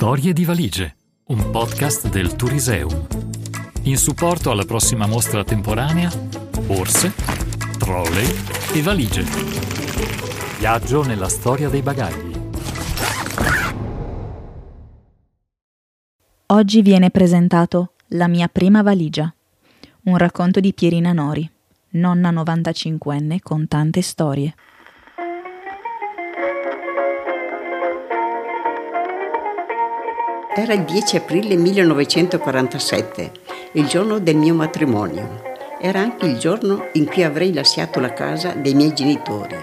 Storie di valigie, un podcast del Turiseum. In supporto alla prossima mostra temporanea, borse, trolley e valigie. Viaggio nella storia dei bagagli. Oggi viene presentato La mia prima valigia, un racconto di Pierina Nori, nonna 95enne con tante storie. Era il 10 aprile 1947, il giorno del mio matrimonio. Era anche il giorno in cui avrei lasciato la casa dei miei genitori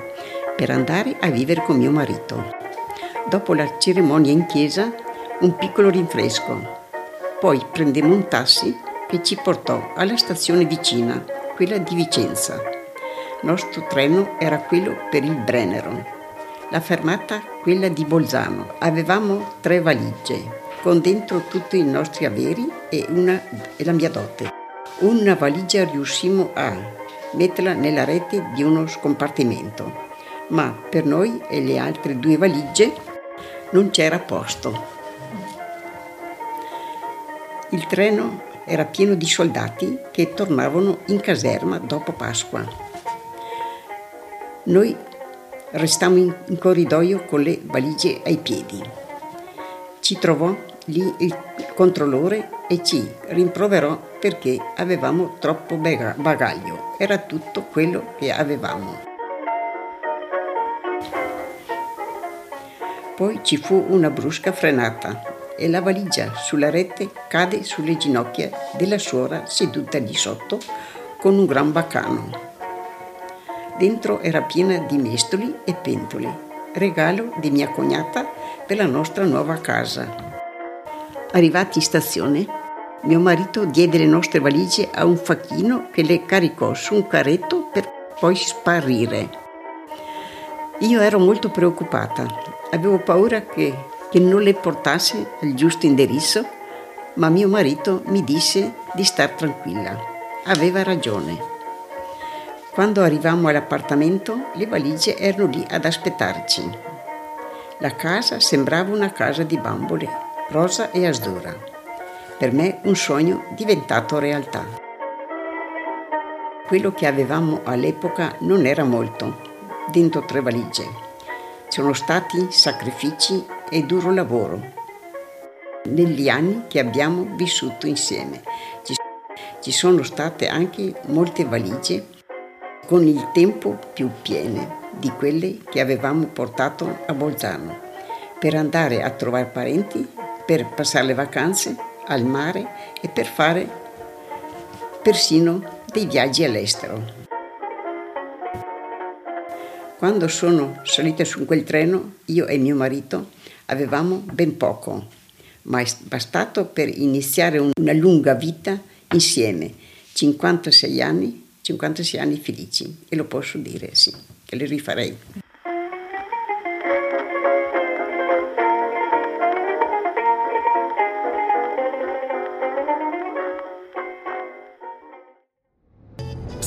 per andare a vivere con mio marito. Dopo la cerimonia in chiesa, un piccolo rinfresco. Poi prendemmo un taxi che ci portò alla stazione vicina, quella di Vicenza. Il nostro treno era quello per il Brennero. La fermata quella di Bolzano. Avevamo tre valigie, con dentro tutti i nostri averi e, una, e la mia dote. Una valigia riuscimmo a metterla nella rete di uno scompartimento, ma per noi e le altre due valigie non c'era posto. Il treno era pieno di soldati che tornavano in caserma dopo Pasqua. Noi restammo in, corridoio con le valigie ai piedi. Ci trovò lì il controllore e ci rimproverò perché avevamo troppo bagaglio. Era tutto quello che avevamo. Poi ci fu una brusca frenata e la valigia sulla rete cade sulle ginocchia della suora seduta lì sotto con un gran baccano. Dentro era piena di mestoli e pentole, regalo di mia cognata per la nostra nuova casa. Arrivati in stazione, mio marito diede le nostre valigie a un facchino che le caricò su un carretto per poi sparire. Io ero molto preoccupata, avevo paura che, che non le portasse al giusto indirizzo, ma mio marito mi disse di star tranquilla. Aveva ragione. Quando arrivammo all'appartamento, le valigie erano lì ad aspettarci. La casa sembrava una casa di bambole rosa e azzurra. Per me un sogno diventato realtà. Quello che avevamo all'epoca non era molto, dentro tre valigie. Sono stati sacrifici e duro lavoro. Negli anni che abbiamo vissuto insieme ci sono state anche molte valigie con il tempo più piene di quelle che avevamo portato a Bolzano per andare a trovare parenti per passare le vacanze al mare e per fare persino dei viaggi all'estero. Quando sono salita su quel treno, io e mio marito avevamo ben poco, ma è bastato per iniziare una lunga vita insieme, 56 anni, 56 anni felici, e lo posso dire, sì, che le rifarei.